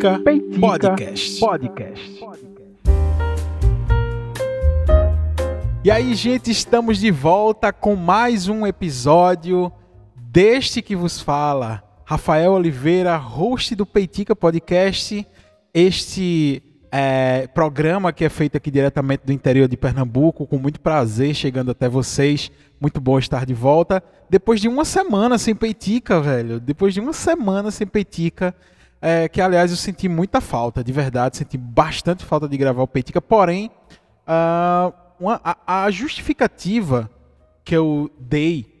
Peitica, Peitica Podcast. Podcast. E aí, gente, estamos de volta com mais um episódio deste que vos fala. Rafael Oliveira, host do Peitica Podcast. Este é, programa que é feito aqui diretamente do interior de Pernambuco, com muito prazer chegando até vocês. Muito bom estar de volta. Depois de uma semana sem Peitica, velho. Depois de uma semana sem Peitica. É, que aliás eu senti muita falta, de verdade, senti bastante falta de gravar o Peitica, porém, uh, uma, a, a justificativa que eu dei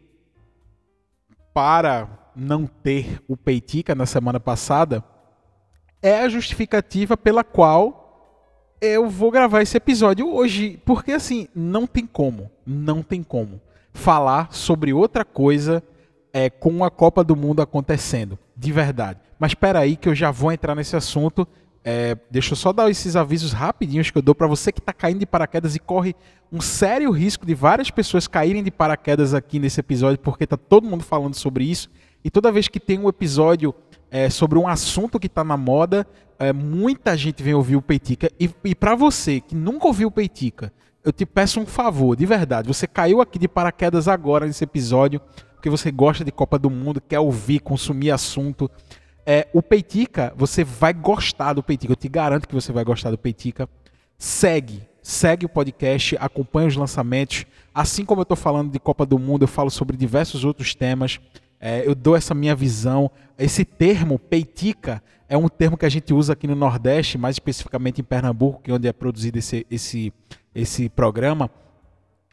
para não ter o Peitica na semana passada é a justificativa pela qual eu vou gravar esse episódio hoje, porque assim, não tem como, não tem como falar sobre outra coisa é, com a Copa do Mundo acontecendo, de verdade. Mas espera aí que eu já vou entrar nesse assunto. É, deixa eu só dar esses avisos rapidinhos que eu dou para você que está caindo de paraquedas e corre um sério risco de várias pessoas caírem de paraquedas aqui nesse episódio, porque está todo mundo falando sobre isso. E toda vez que tem um episódio é, sobre um assunto que está na moda, é, muita gente vem ouvir o Peitica. E, e para você que nunca ouviu o Peitica, eu te peço um favor, de verdade. Você caiu aqui de paraquedas agora nesse episódio porque você gosta de Copa do Mundo, quer ouvir, consumir assunto. É, o Peitica, você vai gostar do Peitica. Eu te garanto que você vai gostar do Peitica. Segue, segue o podcast, acompanha os lançamentos. Assim como eu estou falando de Copa do Mundo, eu falo sobre diversos outros temas. É, eu dou essa minha visão. Esse termo, peitica, é um termo que a gente usa aqui no Nordeste, mais especificamente em Pernambuco, que é onde é produzido esse, esse, esse programa.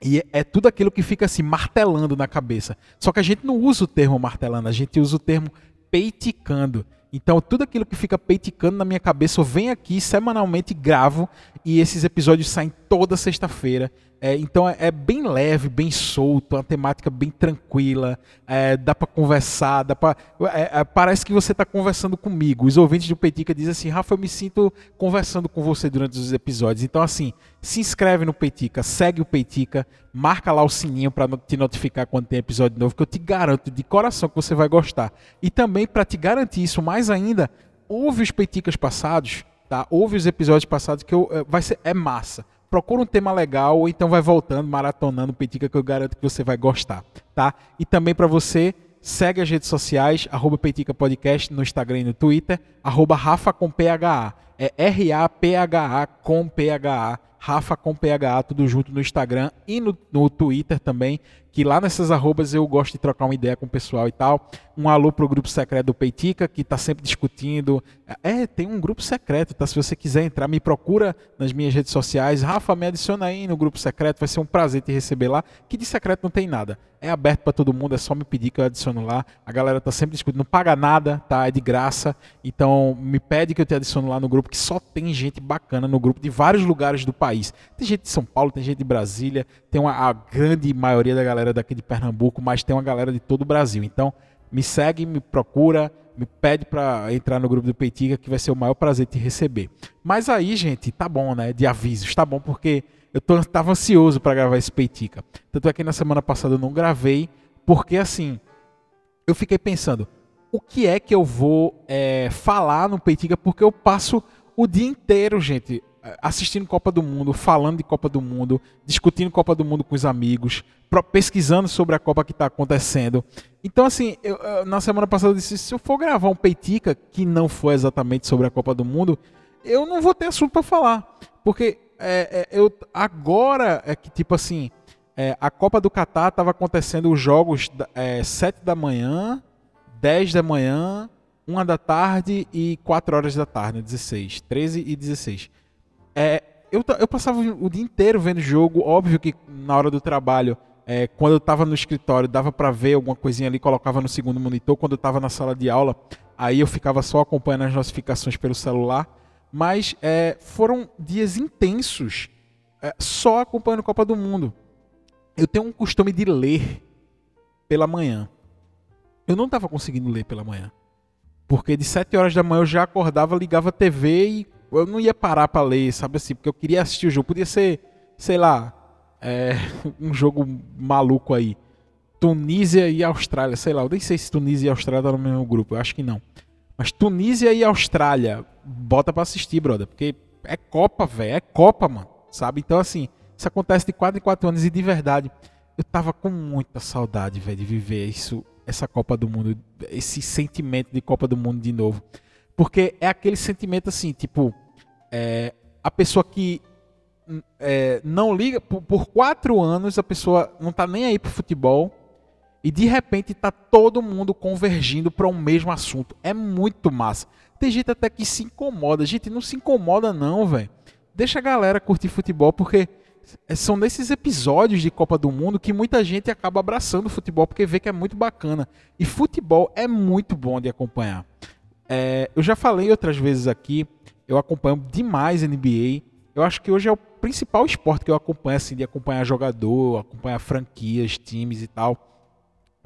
E é tudo aquilo que fica assim martelando na cabeça. Só que a gente não usa o termo martelando, a gente usa o termo peiticando. Então, tudo aquilo que fica peiticando na minha cabeça, eu venho aqui semanalmente, gravo, e esses episódios saem toda sexta-feira. É, então, é, é, bem leve, bem solto, uma temática bem tranquila, é, dá para conversar, dá pra, é, é, parece que você está conversando comigo. Os ouvintes do Peitica dizem assim, Rafa, eu me sinto conversando com você durante os episódios. Então, assim, se inscreve no Peitica, segue o Peitica, marca lá o sininho para te notificar quando tem episódio novo, que eu te garanto de coração que você vai gostar. E também, para te garantir isso mais ainda, ouve os Peiticas passados, tá? Ouve os episódios passados que eu, eh, vai ser, é massa. Procura um tema legal ou então vai voltando, maratonando Peitica que eu garanto que você vai gostar, tá? E também para você segue as redes sociais, arroba Peitica Podcast no Instagram e no Twitter, arroba Rafa com PHA. É R-A-P-H-A com PHA. Rafa com PHA, tudo junto no Instagram e no, no Twitter também, que lá nessas arrobas eu gosto de trocar uma ideia com o pessoal e tal. Um alô pro grupo secreto do Peitica, que está sempre discutindo. É, tem um grupo secreto, tá? Se você quiser entrar, me procura nas minhas redes sociais. Rafa, me adiciona aí no grupo secreto, vai ser um prazer te receber lá. Que de secreto não tem nada. É aberto para todo mundo, é só me pedir que eu adiciono lá. A galera tá sempre discutindo, não paga nada, tá? É de graça. Então, me pede que eu te adiciono lá no grupo, que só tem gente bacana no grupo de vários lugares do país. Tem gente de São Paulo, tem gente de Brasília, tem uma, a grande maioria da galera daqui de Pernambuco, mas tem uma galera de todo o Brasil. Então, me segue, me procura, me pede para entrar no grupo do Peitica, que vai ser o maior prazer te receber. Mas aí, gente, tá bom, né? De avisos, tá bom, porque eu tô, tava ansioso para gravar esse Peitica. Tanto é que na semana passada eu não gravei, porque assim, eu fiquei pensando, o que é que eu vou é, falar no Peitica, porque eu passo o dia inteiro, gente, assistindo Copa do Mundo, falando de Copa do Mundo, discutindo Copa do Mundo com os amigos, pesquisando sobre a Copa que está acontecendo. Então, assim, eu, na semana passada eu disse: se eu for gravar um Peitica, que não foi exatamente sobre a Copa do Mundo, eu não vou ter assunto para falar. Porque é, é, eu, agora é que, tipo assim, é, a Copa do Catar estava acontecendo os jogos é, 7 da manhã, 10 da manhã, 1 da tarde e 4 horas da tarde, 16, 13 e 16. É, eu, eu passava o dia inteiro vendo jogo, óbvio que na hora do trabalho, é, quando eu estava no escritório, dava para ver alguma coisinha ali, colocava no segundo monitor. Quando eu estava na sala de aula, aí eu ficava só acompanhando as notificações pelo celular. Mas é, foram dias intensos, é, só acompanhando a Copa do Mundo. Eu tenho um costume de ler pela manhã. Eu não estava conseguindo ler pela manhã. Porque de 7 horas da manhã eu já acordava, ligava a TV e eu não ia parar para ler, sabe assim, porque eu queria assistir o jogo. Podia ser, sei lá, é, um jogo maluco aí. Tunísia e Austrália, sei lá, eu nem sei se Tunísia e Austrália estão no mesmo grupo, eu acho que não. Mas Tunísia e Austrália, bota para assistir, brother, porque é Copa, velho, é Copa, mano, sabe? Então assim, isso acontece de 4 em 4 anos e de verdade, eu tava com muita saudade, velho, de viver isso, essa Copa do Mundo, esse sentimento de Copa do Mundo de novo. Porque é aquele sentimento assim, tipo, é, a pessoa que é, não liga, por, por, quatro anos a pessoa não tá nem aí pro futebol e de repente tá todo mundo convergindo para um mesmo assunto. É muito massa. Tem gente até que se incomoda. Gente, não se incomoda não, velho. Deixa a galera curtir futebol porque são nesses episódios de Copa do Mundo que muita gente acaba abraçando o futebol porque vê que é muito bacana. E futebol é muito bom de acompanhar. É, eu já falei outras vezes aqui, eu acompanho demais NBA. Eu acho que hoje é o principal esporte que eu acompanho, assim, de acompanhar jogador, acompanhar franquias, times e tal.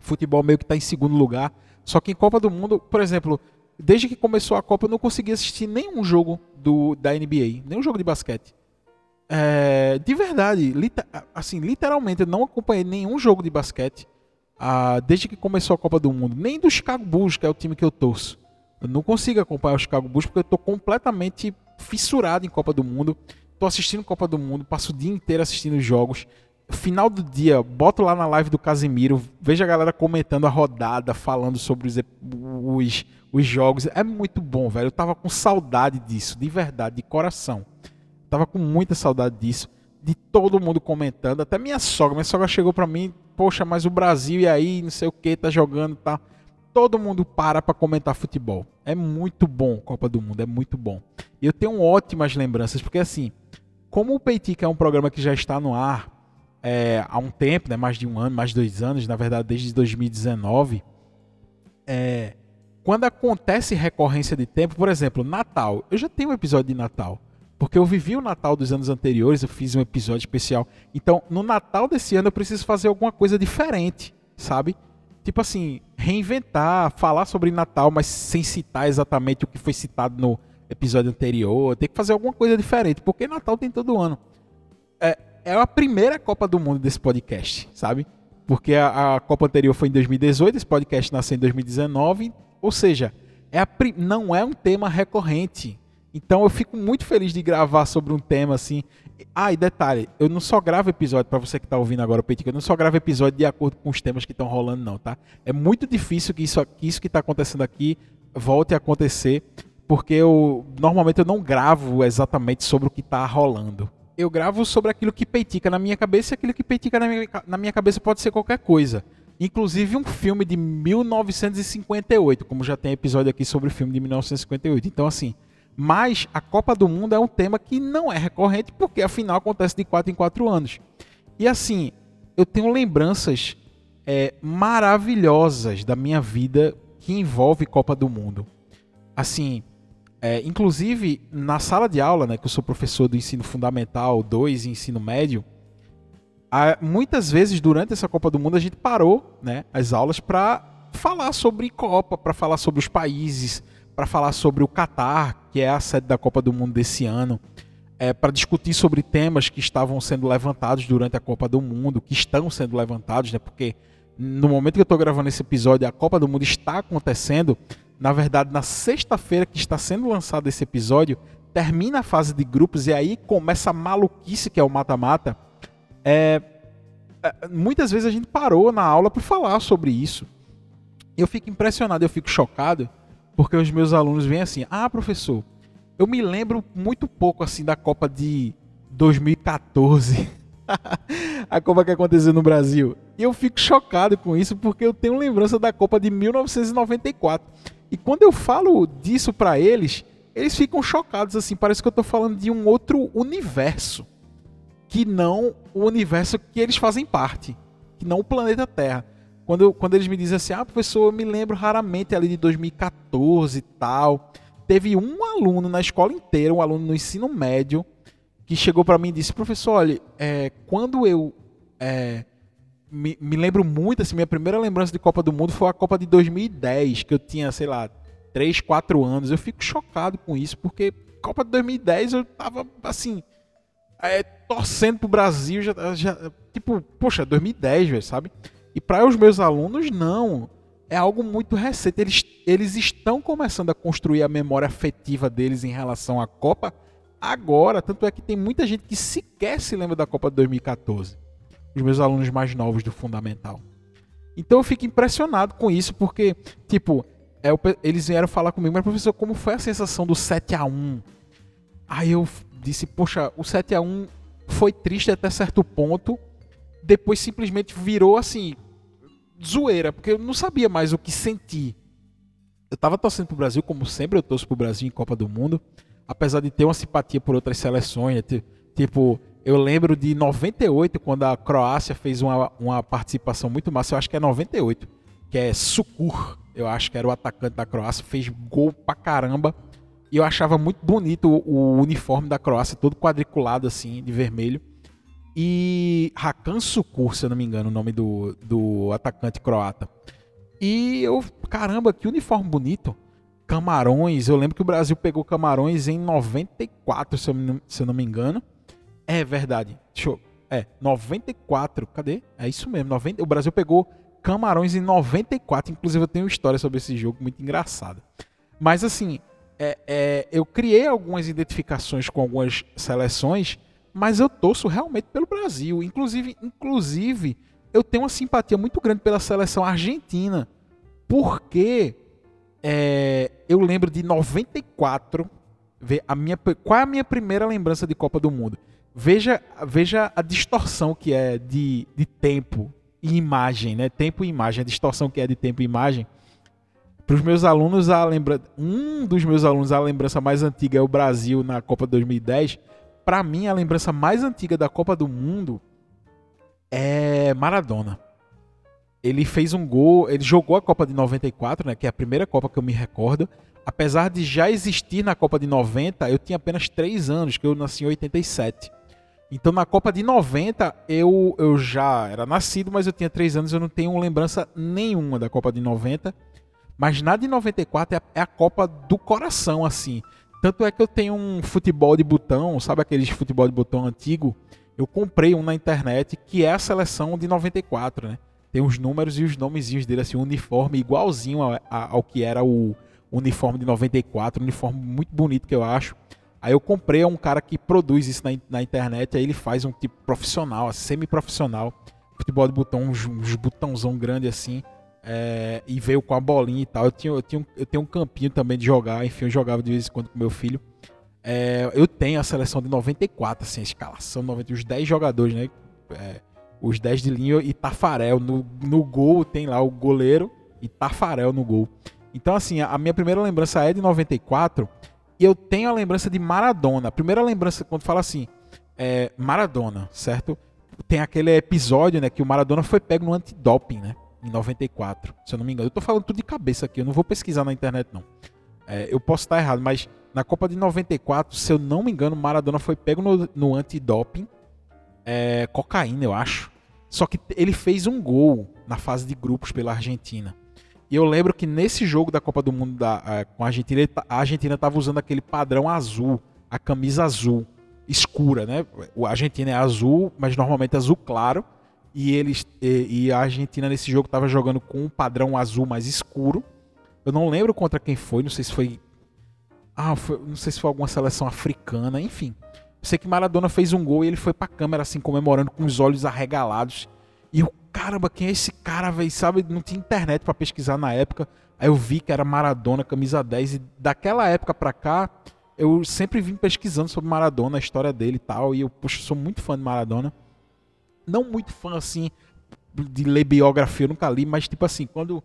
Futebol meio que está em segundo lugar. Só que em Copa do Mundo, por exemplo, desde que começou a Copa, eu não consegui assistir nenhum jogo do, da NBA, nenhum jogo de basquete. É, de verdade, assim, literalmente, eu não acompanhei nenhum jogo de basquete ah, desde que começou a Copa do Mundo, nem do Chicago Bulls, que é o time que eu torço. Eu não consigo acompanhar o Chicago Bulls porque eu estou completamente fissurado em Copa do Mundo. Estou assistindo Copa do Mundo, passo o dia inteiro assistindo jogos. Final do dia, boto lá na live do Casemiro, vejo a galera comentando a rodada, falando sobre os, os, os jogos. É muito bom, velho. Eu tava com saudade disso, de verdade, de coração. Tava com muita saudade disso, de todo mundo comentando. Até minha sogra, minha sogra chegou para mim, poxa, mas o Brasil e aí, não sei o que, tá jogando, tá todo mundo para para comentar futebol. É muito bom Copa do Mundo, é muito bom. E eu tenho ótimas lembranças, porque assim, como o Peitica é um programa que já está no ar é, há um tempo, né, mais de um ano, mais de dois anos, na verdade desde 2019, é, quando acontece recorrência de tempo, por exemplo, Natal, eu já tenho um episódio de Natal, porque eu vivi o Natal dos anos anteriores, eu fiz um episódio especial. Então, no Natal desse ano eu preciso fazer alguma coisa diferente, sabe? Tipo assim, reinventar, falar sobre Natal, mas sem citar exatamente o que foi citado no episódio anterior. Tem que fazer alguma coisa diferente, porque Natal tem todo ano. É, é a primeira Copa do Mundo desse podcast, sabe? Porque a, a Copa anterior foi em 2018, esse podcast nasceu em 2019, ou seja, é a, não é um tema recorrente. Então eu fico muito feliz de gravar sobre um tema assim. Ah, e detalhe, eu não só gravo episódio, para você que está ouvindo agora o Petit, eu não só gravo episódio de acordo com os temas que estão rolando, não, tá? É muito difícil que isso, que isso que está acontecendo aqui volte a acontecer, porque eu normalmente eu não gravo exatamente sobre o que está rolando. Eu gravo sobre aquilo que peitica na minha cabeça e aquilo que peitica na minha, na minha cabeça pode ser qualquer coisa. Inclusive um filme de 1958, como já tem episódio aqui sobre o filme de 1958. Então, assim, mas a Copa do Mundo é um tema que não é recorrente, porque afinal acontece de 4 em 4 anos. E assim, eu tenho lembranças é, maravilhosas da minha vida que envolve Copa do Mundo. Assim, é, inclusive na sala de aula, né, que eu sou professor do ensino fundamental 2 e ensino médio, muitas vezes durante essa Copa do Mundo a gente parou né, as aulas para falar sobre Copa, para falar sobre os países, para falar sobre o Catar, que é a sede da Copa do Mundo desse ano, é, para discutir sobre temas que estavam sendo levantados durante a Copa do Mundo, que estão sendo levantados, né? Porque no momento que eu estou gravando esse episódio, a Copa do Mundo está acontecendo. Na verdade, na sexta-feira que está sendo lançado esse episódio, termina a fase de grupos e aí começa a maluquice que é o mata-mata. É, é, muitas vezes a gente parou na aula para falar sobre isso. Eu fico impressionado, eu fico chocado porque os meus alunos vêm assim: "Ah, professor, eu me lembro muito pouco assim da Copa de 2014, a Copa que aconteceu no Brasil". E eu fico chocado com isso porque eu tenho lembrança da Copa de 1994. E quando eu falo disso para eles, eles ficam chocados assim, parece que eu estou falando de um outro universo, que não o universo que eles fazem parte, que não o planeta Terra. Quando, quando eles me dizem assim, ah, professor, eu me lembro raramente ali de 2014 e tal. Teve um aluno na escola inteira, um aluno no ensino médio, que chegou para mim e disse, professor, olha, é, quando eu é, me, me, lembro muito, assim, minha primeira lembrança de Copa do Mundo foi a Copa de 2010, que eu tinha, sei lá, 3, 4 anos. Eu fico chocado com isso, porque Copa de 2010 eu tava, assim, é, torcendo pro Brasil, já, já, tipo, poxa, 2010, velho, sabe? E para os meus alunos, não. é algo muito recente. Eles, eles estão começando a construir a memória afetiva deles em relação à Copa agora. Tanto é que tem muita gente que sequer se lembra da Copa de 2014. Os meus alunos mais novos do Fundamental. Então eu fico impressionado com isso, porque, tipo, é, eles vieram falar comigo, mas professor, como foi a sensação do 7 a 1 Aí eu disse, poxa, o 7 a 1 foi triste até certo ponto, depois simplesmente virou assim, zoeira, porque eu não sabia mais o que sentir. Eu tava torcendo pro Brasil, como sempre eu torço pro Brasil em Copa do Mundo, apesar de ter uma simpatia por outras seleções, né? tipo, eu lembro de 98, quando a Croácia fez uma, uma participação muito massa, eu acho que é 98, que é Sukur, eu acho que era o atacante da Croácia, fez gol pra caramba. E eu achava muito bonito o, o uniforme da Croácia, todo quadriculado assim, de vermelho. E Hakan Sukur, se eu não me engano, o nome do, do atacante croata. E eu, caramba, que uniforme bonito. Camarões, eu lembro que o Brasil pegou Camarões em 94, se eu, se eu não me engano. É verdade. Deixa eu, é, 94. Cadê? É isso mesmo. 90, o Brasil pegou Camarões em 94. Inclusive, eu tenho história sobre esse jogo muito engraçada. Mas, assim, é, é, eu criei algumas identificações com algumas seleções, mas eu torço realmente pelo Brasil. Inclusive, inclusive eu tenho uma simpatia muito grande pela seleção argentina. Porque é, eu lembro de 94. A minha, qual é a minha primeira lembrança de Copa do Mundo? Veja, veja a distorção que é de, de tempo e imagem, né? Tempo e imagem, a distorção que é de tempo e imagem. Para os meus alunos, a lembra... um dos meus alunos, a lembrança mais antiga é o Brasil na Copa 2010. Para mim, a lembrança mais antiga da Copa do Mundo é Maradona. Ele fez um gol, ele jogou a Copa de 94, né, que é a primeira Copa que eu me recordo. Apesar de já existir na Copa de 90, eu tinha apenas 3 anos, que eu nasci em 87. Então na Copa de 90 eu, eu já era nascido, mas eu tinha 3 anos, eu não tenho lembrança nenhuma da Copa de 90. Mas na de 94 é a, é a Copa do coração, assim. Tanto é que eu tenho um futebol de botão, sabe aqueles futebol de botão antigo? Eu comprei um na internet que é a seleção de 94, né? Tem os números e os nomezinhos dele, assim, uniforme igualzinho ao, ao que era o uniforme de 94, um uniforme muito bonito que eu acho. Aí eu comprei a um cara que produz isso na, na internet, aí ele faz um tipo profissional, semi-profissional, futebol de botão, uns, uns botãozão grande assim, é, e veio com a bolinha e tal. Eu, tinha, eu, tinha, eu tenho um campinho também de jogar, enfim, eu jogava de vez em quando com meu filho. É, eu tenho a seleção de 94, assim, a escalação 90, os 10 jogadores, né? É, os 10 de linha e Tafarel. No, no gol tem lá o goleiro e Tafarel no gol. Então, assim, a minha primeira lembrança é de 94 e eu tenho a lembrança de Maradona. A primeira lembrança, quando fala assim, é Maradona, certo? Tem aquele episódio, né, que o Maradona foi pego no antidoping, né? Em 94, se eu não me engano. Eu tô falando tudo de cabeça aqui, eu não vou pesquisar na internet, não. É, eu posso estar errado, mas na Copa de 94, se eu não me engano, Maradona foi pego no, no antidoping. É, cocaína, eu acho. Só que ele fez um gol na fase de grupos pela Argentina. E eu lembro que nesse jogo da Copa do Mundo da, uh, com a Argentina, a Argentina estava usando aquele padrão azul, a camisa azul escura, né? A Argentina é azul, mas normalmente azul claro. E eles e, e a Argentina nesse jogo estava jogando com um padrão azul mais escuro. Eu não lembro contra quem foi, não sei se foi ah, foi, não sei se foi alguma seleção africana, enfim. Sei que Maradona fez um gol e ele foi pra câmera assim comemorando com os olhos arregalados. E eu, caramba, quem é esse cara, velho? Sabe, não tinha internet para pesquisar na época. Aí eu vi que era Maradona, camisa 10. E daquela época pra cá, eu sempre vim pesquisando sobre Maradona, a história dele e tal. E eu, poxa, sou muito fã de Maradona. Não muito fã, assim, de ler biografia, eu nunca li, mas tipo assim, quando.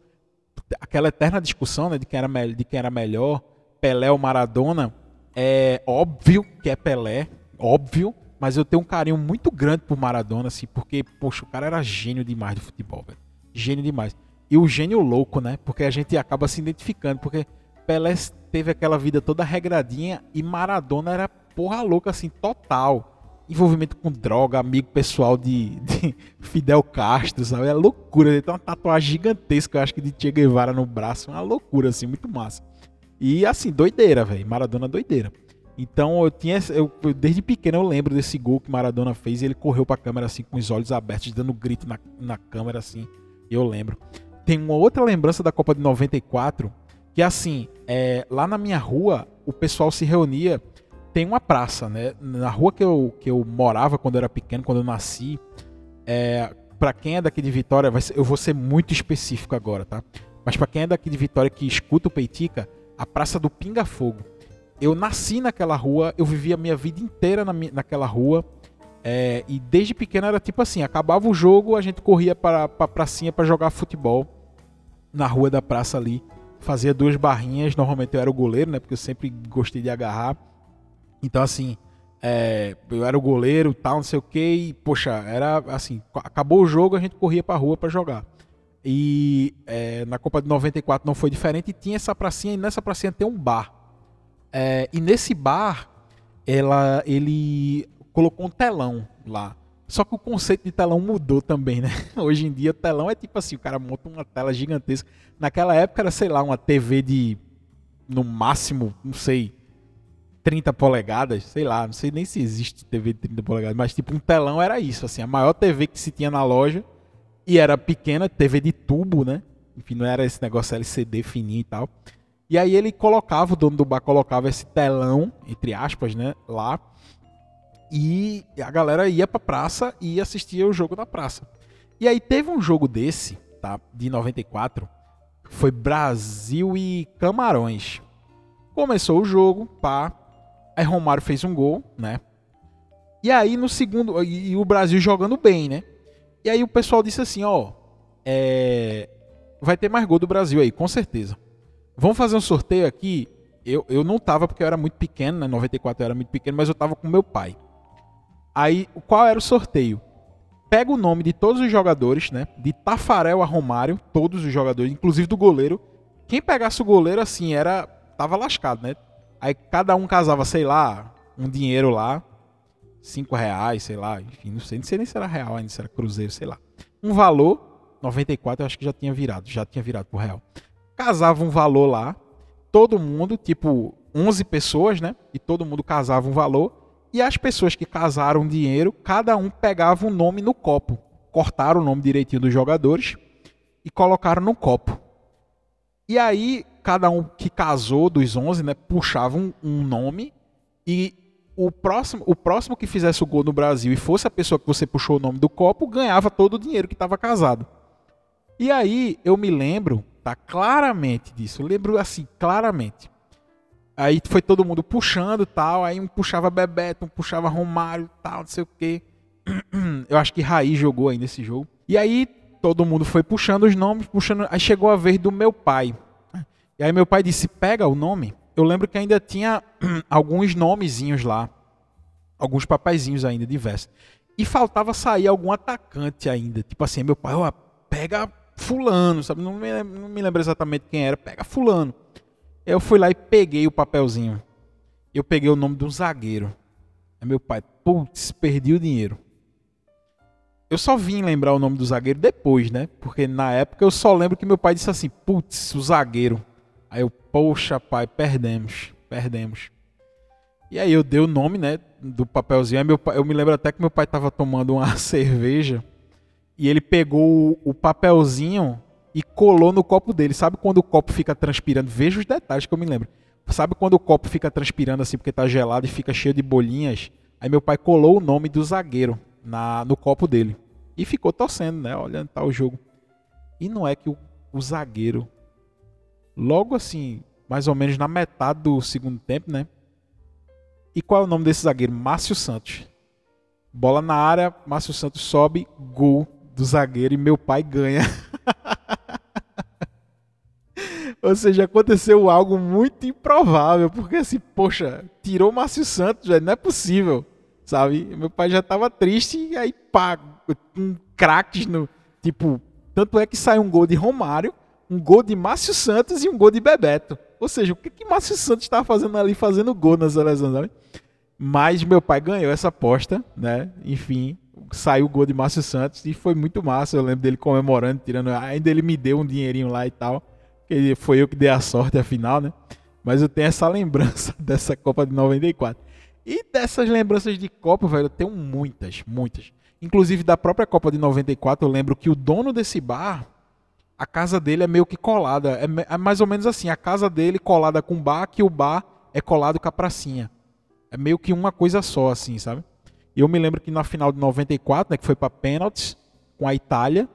Aquela eterna discussão, né, de quem era, de quem era melhor, Pelé ou Maradona, é óbvio que é Pelé, óbvio mas eu tenho um carinho muito grande por Maradona, assim, porque, poxa, o cara era gênio demais de futebol, velho. Gênio demais. E o gênio louco, né? Porque a gente acaba se identificando, porque Pelé teve aquela vida toda regradinha e Maradona era porra louca, assim, total. Envolvimento com droga, amigo pessoal de, de Fidel Castro, sabe? É loucura. Ele tem uma tatuagem gigantesca, eu acho que de Che Guevara no braço. Uma loucura, assim, muito massa. E assim, doideira, velho. Maradona doideira. Então eu tinha. Eu, desde pequeno eu lembro desse gol que Maradona fez e ele correu pra câmera assim com os olhos abertos, dando grito na, na câmera assim. Eu lembro. tem uma outra lembrança da Copa de 94, que assim, é, lá na minha rua, o pessoal se reunia, tem uma praça, né? Na rua que eu, que eu morava quando eu era pequeno, quando eu nasci, é, para quem é daqui de Vitória, ser, eu vou ser muito específico agora, tá? Mas para quem é daqui de Vitória que escuta o Peitica, a Praça do Pinga Fogo. Eu nasci naquela rua, eu vivi a minha vida inteira na, naquela rua. É, e desde pequeno era tipo assim: acabava o jogo, a gente corria para a pracinha para jogar futebol na rua da praça ali. Fazia duas barrinhas. Normalmente eu era o goleiro, né? Porque eu sempre gostei de agarrar. Então, assim, é, eu era o goleiro tal, não sei o que. E, poxa, era assim: acabou o jogo, a gente corria para a rua para jogar. E é, na Copa de 94 não foi diferente. E tinha essa pracinha, e nessa pracinha tem um bar. É, e nesse bar, ela, ele colocou um telão lá. Só que o conceito de telão mudou também, né? Hoje em dia, o telão é tipo assim: o cara monta uma tela gigantesca. Naquela época era, sei lá, uma TV de, no máximo, não sei, 30 polegadas, sei lá, não sei nem se existe TV de 30 polegadas, mas tipo um telão era isso, assim, a maior TV que se tinha na loja e era pequena, TV de tubo, né? Enfim, não era esse negócio LCD fininho e tal. E aí ele colocava, o dono do bar colocava esse telão, entre aspas, né, lá. E a galera ia pra praça e assistia o jogo na praça. E aí teve um jogo desse, tá, de 94, foi Brasil e Camarões. Começou o jogo, pá. Aí Romário fez um gol, né? E aí no segundo, e, o Brasil jogando bem, né? E aí o pessoal disse assim, ó, é, vai ter mais gol do Brasil aí, com certeza. Vamos fazer um sorteio aqui. Eu, eu não tava porque eu era muito pequeno, né? 94 eu era muito pequeno, mas eu tava com meu pai. Aí, qual era o sorteio? Pega o nome de todos os jogadores, né? De Tafarel a Romário, todos os jogadores, inclusive do goleiro. Quem pegasse o goleiro, assim, era. Tava lascado, né? Aí cada um casava, sei lá, um dinheiro lá, cinco reais, sei lá, enfim, não sei, não sei nem se era real ainda, se era cruzeiro, sei lá. Um valor, 94 eu acho que já tinha virado, já tinha virado pro real. Casava um valor lá, todo mundo, tipo 11 pessoas, né? E todo mundo casava um valor. E as pessoas que casaram dinheiro, cada um pegava um nome no copo. Cortaram o nome direitinho dos jogadores e colocaram no copo. E aí, cada um que casou dos 11, né, puxava um, um nome e o próximo, o próximo que fizesse o gol no Brasil e fosse a pessoa que você puxou o nome do copo, ganhava todo o dinheiro que estava casado. E aí eu me lembro, tá claramente disso, eu lembro assim, claramente. Aí foi todo mundo puxando tal, aí um puxava Bebeto, um puxava Romário, tal, não sei o quê. Eu acho que Raí jogou aí nesse jogo. E aí todo mundo foi puxando os nomes, puxando, aí chegou a vez do meu pai. E aí meu pai disse: "Pega o nome eu lembro que ainda tinha alguns nomezinhos lá, alguns papeizinhos ainda diversos. E faltava sair algum atacante ainda. Tipo assim, meu pai, ó, pega fulano, sabe? Não me, não me lembro exatamente quem era, pega fulano. Eu fui lá e peguei o papelzinho. Eu peguei o nome de um zagueiro. Aí meu pai, putz, perdi o dinheiro. Eu só vim lembrar o nome do zagueiro depois, né? Porque na época eu só lembro que meu pai disse assim, putz, o zagueiro. Aí eu, poxa, pai, perdemos, perdemos. E aí eu dei o nome, né, do papelzinho. Aí meu pai, eu me lembro até que meu pai estava tomando uma cerveja e ele pegou o papelzinho e colou no copo dele. Sabe quando o copo fica transpirando? Veja os detalhes que eu me lembro. Sabe quando o copo fica transpirando assim porque tá gelado e fica cheio de bolinhas? Aí meu pai colou o nome do zagueiro na, no copo dele. E ficou torcendo, né? Olhando tal jogo. E não é que o, o zagueiro logo assim, mais ou menos na metade do segundo tempo, né? E qual é o nome desse zagueiro? Márcio Santos. Bola na área, Márcio Santos sobe, gol do zagueiro e meu pai ganha. Ou seja, aconteceu algo muito improvável, porque assim, poxa, tirou o Márcio Santos, já não é possível, sabe? Meu pai já estava triste e aí pá, um craques no, tipo, tanto é que sai um gol de Romário um gol de Márcio Santos e um gol de Bebeto. Ou seja, o que, que Márcio Santos estava fazendo ali, fazendo gol nas seleção, sabe? Mas meu pai ganhou essa aposta, né? Enfim, saiu o gol de Márcio Santos e foi muito massa. Eu lembro dele comemorando, tirando. Ainda ele me deu um dinheirinho lá e tal. Que foi eu que dei a sorte, afinal, né? Mas eu tenho essa lembrança dessa Copa de 94. E dessas lembranças de Copa, velho, eu tenho muitas, muitas. Inclusive da própria Copa de 94, eu lembro que o dono desse bar a casa dele é meio que colada. É, é, mais ou menos assim, a casa dele colada com o bar, que o bar é colado com a pracinha. É meio que uma coisa só, assim, sabe? E eu me lembro que na final de 94, né, que foi para pênaltis com a Itália,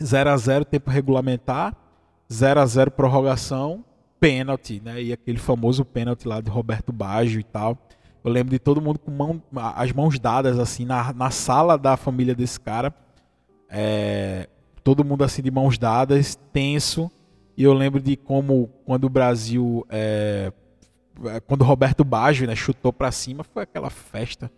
0 a 0 tempo regulamentar, 0 a 0 prorrogação, pênalti, né? E aquele famoso pênalti lá de Roberto Baggio e tal. Eu lembro de todo mundo com mão, as mãos dadas assim na, na sala da família desse cara. É, todo mundo assim de mãos dadas, tenso. E eu lembro de como quando o Brasil, é, quando Roberto Baggio né, chutou para cima, foi aquela festa.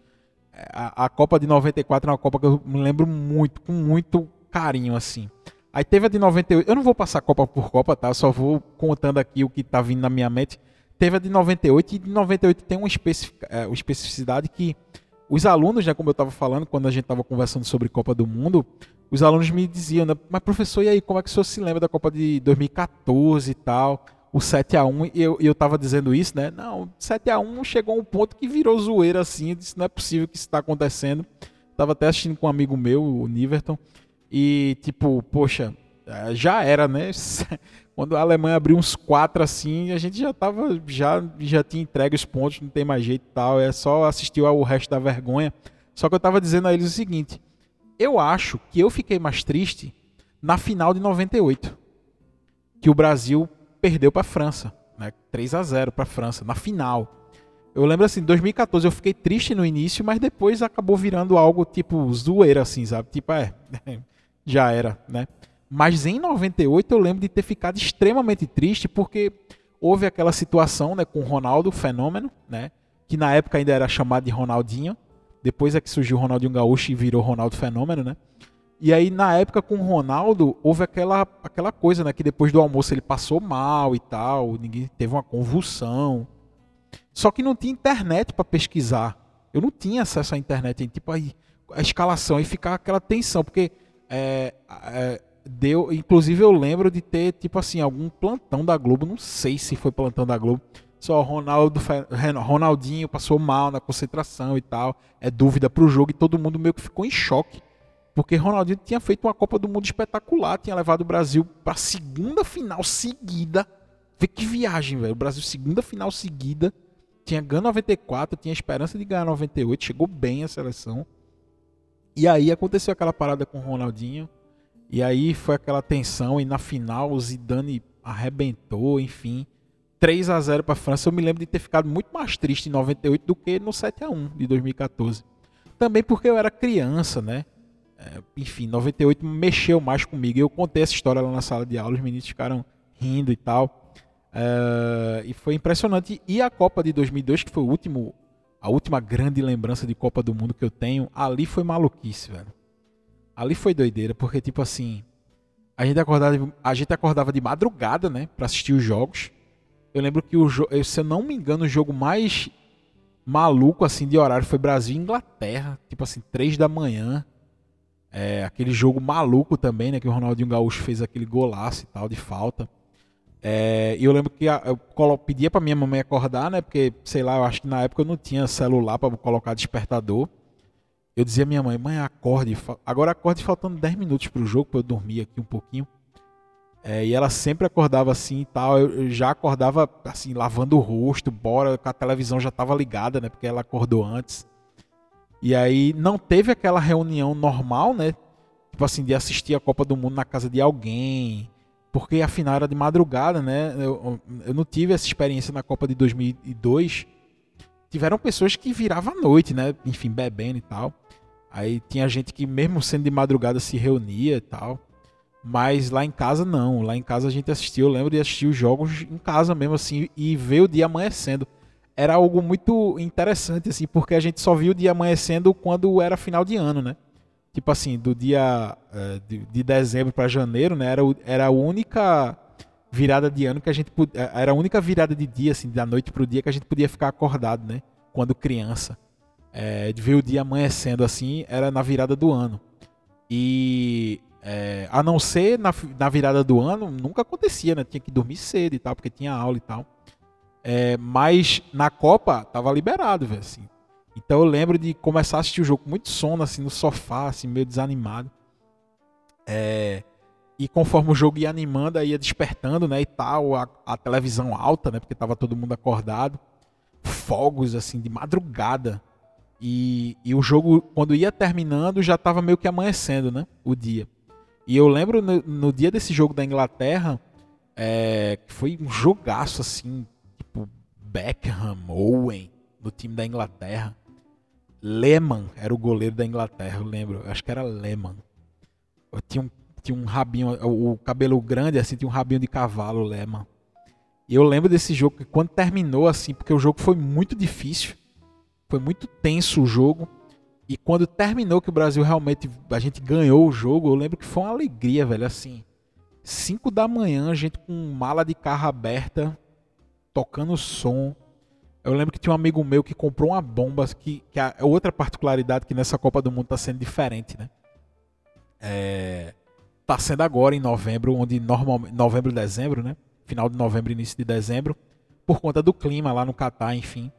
A, a, Copa de 94 é uma Copa que eu me lembro muito, com muito carinho assim. Aí teve a de 98. Eu não vou passar Copa por Copa, tá? Eu só vou contando aqui o que tá vindo na minha mente. Teve a de 98 e de 98 tem uma, especific, é, uma especificidade que os alunos, né, como eu estava falando quando a gente estava conversando sobre Copa do Mundo, os alunos me diziam, né, mas professor, e aí, como é que o senhor se lembra da Copa de 2014 e tal? O 7 a 1 e eu, eu tava dizendo isso, né? Não, 7 a 1 chegou um ponto que virou zoeira assim, eu disse, não é possível que isso está acontecendo. Tava até assistindo com um amigo meu, o Niverton, e tipo, poxa, é, já era, né? Quando a Alemanha abriu uns quatro assim, a gente já tava, já, já tinha entregue os pontos, não tem mais jeito e tal, é só assistir ao resto da vergonha. Só que eu tava dizendo a eles o seguinte, eu acho que eu fiquei mais triste na final de 98, que o Brasil perdeu para a França, né? 3 a 0 para a França na final. Eu lembro assim, 2014 eu fiquei triste no início, mas depois acabou virando algo tipo zoeira assim, sabe? Tipo, é, já era, né? Mas em 98 eu lembro de ter ficado extremamente triste porque houve aquela situação, né, com o Ronaldo fenômeno, né, que na época ainda era chamado de Ronaldinho, depois é que surgiu o Ronaldinho Gaúcho e virou Ronaldo Fenômeno, né? E aí, na época com o Ronaldo, houve aquela, aquela coisa, né? Que depois do almoço ele passou mal e tal, ninguém teve uma convulsão. Só que não tinha internet para pesquisar. Eu não tinha acesso à internet. Tipo, aí, a escalação, aí ficava aquela tensão, porque é, é, deu. Inclusive, eu lembro de ter, tipo assim, algum plantão da Globo, não sei se foi plantão da Globo só Ronaldo, Ronaldinho passou mal na concentração e tal. É dúvida pro jogo e todo mundo meio que ficou em choque. Porque Ronaldinho tinha feito uma Copa do Mundo espetacular, tinha levado o Brasil para segunda final seguida. Vê que viagem, velho. O Brasil segunda final seguida. Tinha ganho 94, tinha esperança de ganhar 98, chegou bem a seleção. E aí aconteceu aquela parada com o Ronaldinho. E aí foi aquela tensão e na final o Zidane arrebentou, enfim. 3 a 0 para a França, eu me lembro de ter ficado muito mais triste em 98 do que no 7 a 1 de 2014. Também porque eu era criança, né? É, enfim, 98 mexeu mais comigo. Eu contei essa história lá na sala de aula, os meninos ficaram rindo e tal. É, e foi impressionante. E a Copa de 2002, que foi o último, a última grande lembrança de Copa do Mundo que eu tenho, ali foi maluquice, velho. Ali foi doideira, porque tipo assim, a gente acordava, a gente acordava de madrugada, né, para assistir os jogos. Eu lembro que o se eu não me engano, o jogo mais maluco assim de horário foi Brasil e Inglaterra, tipo assim, três da manhã. É, aquele jogo maluco também, né, que o Ronaldinho Gaúcho fez aquele golaço e tal de falta. É, e eu lembro que eu pedia para minha mamãe acordar, né, porque sei lá, eu acho que na época eu não tinha celular para colocar despertador. Eu dizia à minha mãe, mãe, acorde, agora acorde faltando 10 minutos para o jogo para eu dormir aqui um pouquinho. É, e ela sempre acordava assim e tal. Eu, já acordava assim, lavando o rosto, bora, a televisão já estava ligada, né? Porque ela acordou antes. E aí não teve aquela reunião normal, né? Tipo assim, de assistir a Copa do Mundo na casa de alguém. Porque afinal era de madrugada, né? Eu, eu não tive essa experiência na Copa de 2002. Tiveram pessoas que viravam à noite, né? Enfim, bebendo e tal. Aí tinha gente que, mesmo sendo de madrugada, se reunia e tal. Mas lá em casa não. Lá em casa a gente assistiu, eu lembro de assistir os jogos em casa mesmo assim e ver o dia amanhecendo. Era algo muito interessante assim, porque a gente só viu o dia amanhecendo quando era final de ano, né? Tipo assim, do dia uh, de, de, dezembro para janeiro, né? Era, era a única virada de ano que a gente eh, era a única virada de dia assim, da noite pro dia que a gente podia ficar acordado, né? Quando criança. É, de ver o dia amanhecendo assim, era na virada do ano. E é, a não ser na, na virada do ano, nunca acontecia, né? Tinha que dormir cedo e tal, porque tinha aula e tal. É, mas na Copa tava liberado, velho, assim. Então eu lembro de começar a assistir o jogo com muito sono, assim, no sofá, assim, meio desanimado. É, e conforme o jogo ia animando, ia despertando, né, e tal, a, a televisão alta, né, porque tava todo mundo acordado, fogos assim de madrugada. E, e o jogo, quando ia terminando, já tava meio que amanhecendo, né, o dia. E eu lembro no, no dia desse jogo da Inglaterra, é, que foi um jogaço assim, Beckham, Owen, no time da Inglaterra. Lehmann era o goleiro da Inglaterra, eu lembro. Eu acho que era Lehmann. Eu tinha um tinha um rabinho, o cabelo grande, assim, tinha um rabinho de cavalo, Lema. E eu lembro desse jogo que quando terminou, assim, porque o jogo foi muito difícil, foi muito tenso o jogo. E quando terminou, que o Brasil realmente, a gente ganhou o jogo, eu lembro que foi uma alegria, velho, assim. 5 da manhã, a gente com mala de carro aberta, tocando som. Eu lembro que tinha um amigo meu que comprou uma bomba, que, que a outra particularidade que nessa Copa do Mundo está sendo diferente, né? É, Está sendo agora em novembro, onde normalmente novembro, dezembro, né? Final de novembro, início de dezembro, por conta do clima lá no Catar, enfim.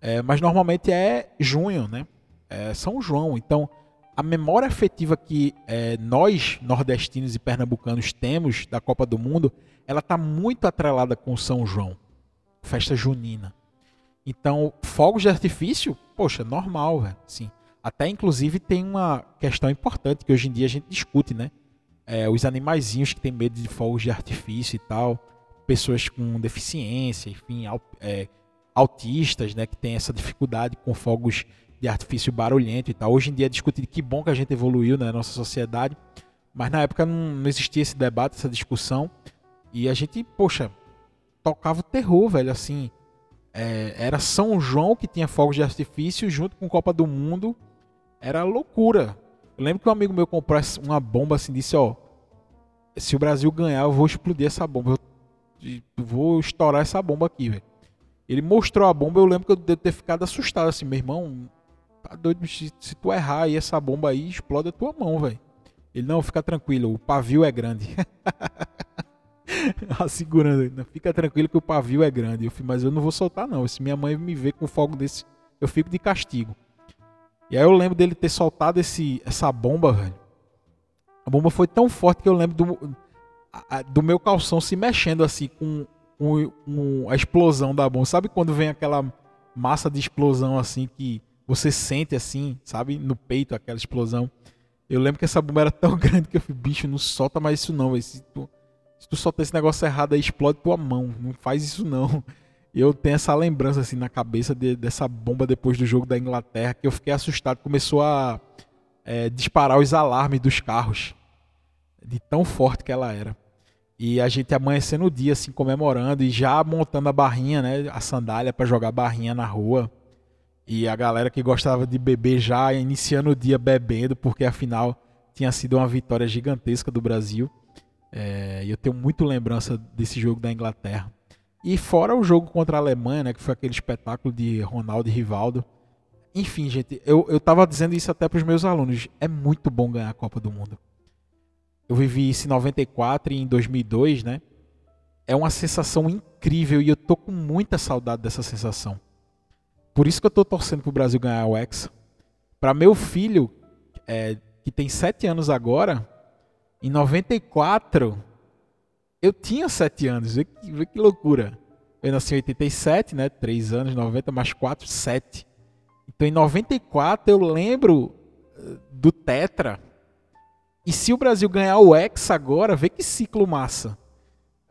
É, mas normalmente é junho, né? É São João. Então, a memória afetiva que é, nós, nordestinos e pernambucanos, temos da Copa do Mundo, ela está muito atrelada com São João, festa junina. Então, fogos de artifício, poxa, normal, velho. Sim. Até inclusive tem uma questão importante que hoje em dia a gente discute, né? é, os animaizinhos que têm medo de fogos de artifício e tal, pessoas com deficiência, enfim, é, autistas, né, que têm essa dificuldade com fogos de artifício barulhento e tal. Hoje em dia é discutido que bom que a gente evoluiu né, na nossa sociedade, mas na época não, não existia esse debate, essa discussão, e a gente, poxa, tocava o terror, velho, assim. É, era São João que tinha fogos de artifício junto com Copa do Mundo. Era loucura. Eu lembro que um amigo meu comprou uma bomba assim, disse, ó, se o Brasil ganhar, eu vou explodir essa bomba. Eu vou estourar essa bomba aqui, velho. Ele mostrou a bomba, eu lembro que eu devo ter ficado assustado assim, meu irmão, tá doido, se, se tu errar aí essa bomba aí, explode a tua mão, velho. Ele, não, fica tranquilo, o pavio é grande. Assegurando, fica tranquilo que o pavio é grande. Eu falei, mas eu não vou soltar não, se minha mãe me ver com fogo desse, eu fico de castigo. E aí eu lembro dele ter soltado esse, essa bomba, velho. A bomba foi tão forte que eu lembro do, do meu calção se mexendo assim com, com, com, a explosão da bomba. Sabe quando vem aquela massa de explosão assim que você sente assim, sabe, no peito aquela explosão? Eu lembro que essa bomba era tão grande que eu falei, bicho, não solta mais isso não, velho. Se tu, se tu soltar esse negócio errado aí, explode tua mão. Não faz isso não eu tenho essa lembrança assim na cabeça de, dessa bomba depois do jogo da Inglaterra que eu fiquei assustado. Começou a é, disparar os alarmes dos carros de tão forte que ela era. E a gente amanhecendo o dia assim comemorando e já montando a barrinha, né, a sandália para jogar barrinha na rua. E a galera que gostava de beber já iniciando o dia bebendo, porque afinal tinha sido uma vitória gigantesca do Brasil. É, eu tenho muito lembrança desse jogo da Inglaterra. E fora o jogo contra a Alemanha, né, que foi aquele espetáculo de Ronaldo e Rivaldo. Enfim, gente, eu, eu tava dizendo isso até para os meus alunos. É muito bom ganhar a Copa do Mundo. Eu vivi isso em 94 e em 2002, né? É uma sensação incrível e eu tô com muita saudade dessa sensação. Por isso que eu tô torcendo pro Brasil ganhar o Hexa. Para meu filho, é, que tem 7 anos agora, em 94 eu tinha 7 anos, vê que, vê que loucura. Eu nasci em 87, né? 3 anos, 90 mais 4, 7. Então em 94 eu lembro eh, do Tetra. E se o Brasil ganhar o Hexa agora, vê que ciclo massa.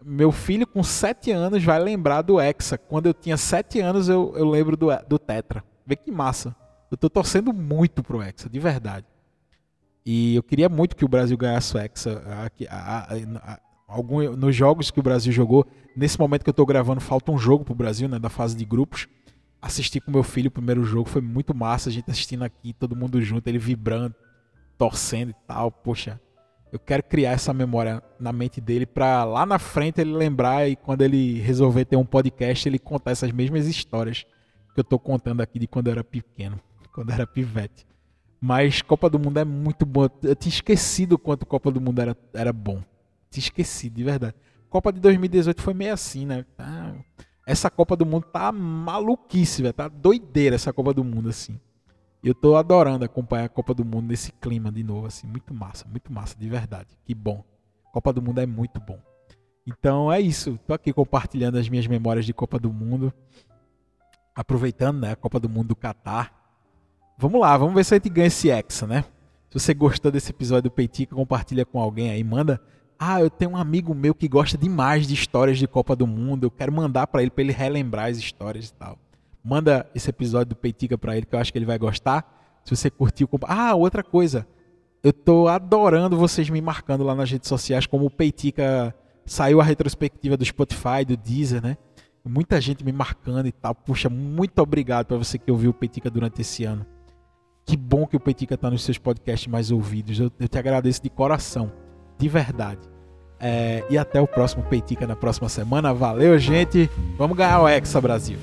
Meu filho com 7 anos vai lembrar do Hexa. Quando eu tinha 7 anos eu, eu lembro do, do Tetra. Vê que massa. Eu tô torcendo muito pro Hexa, de verdade. E eu queria muito que o Brasil ganhasse o Hexa. Algum, nos jogos que o Brasil jogou. Nesse momento que eu estou gravando, falta um jogo para o Brasil, né, da fase de grupos. Assisti com meu filho o primeiro jogo, foi muito massa. A gente assistindo aqui, todo mundo junto, ele vibrando, torcendo e tal. Poxa, eu quero criar essa memória na mente dele para lá na frente ele lembrar e quando ele resolver ter um podcast, ele contar essas mesmas histórias que eu estou contando aqui de quando eu era pequeno, quando eu era pivete. Mas Copa do Mundo é muito bom. Eu tinha esquecido quanto Copa do Mundo era, era bom. Tinha esquecido, de verdade. Copa de 2018 foi meio assim, né? Tá, essa Copa do Mundo tá maluquice, velho. Tá doideira essa Copa do Mundo, assim. Eu tô adorando acompanhar a Copa do Mundo nesse clima de novo, assim. Muito massa, muito massa, de verdade. Que bom. Copa do Mundo é muito bom. Então é isso. Tô aqui compartilhando as minhas memórias de Copa do Mundo. Aproveitando, né, a Copa do Mundo do Catar. Vamos lá, vamos ver se a gente ganha esse Hexa, né? Se você gostou desse episódio do Peitica, compartilha com alguém aí, manda. Ah, eu tenho um amigo meu que gosta demais de histórias de Copa do Mundo. Eu quero mandar para ele para ele relembrar as histórias e tal. Manda esse episódio do Peitica para ele que eu acho que ele vai gostar. Se você curtiu, compa... ah, outra coisa. Eu tô adorando vocês me marcando lá nas redes sociais como o Peitica Saiu a retrospectiva do Spotify, do Deezer, né? Muita gente me marcando e tal. Puxa, muito obrigado para você que ouviu o Petica durante esse ano. Que bom que o Petica está nos seus podcasts mais ouvidos. Eu, eu, te agradeço de coração, de verdade. É, e até o próximo Petica na próxima semana. Valeu, gente. Vamos ganhar o Hexa Brasil.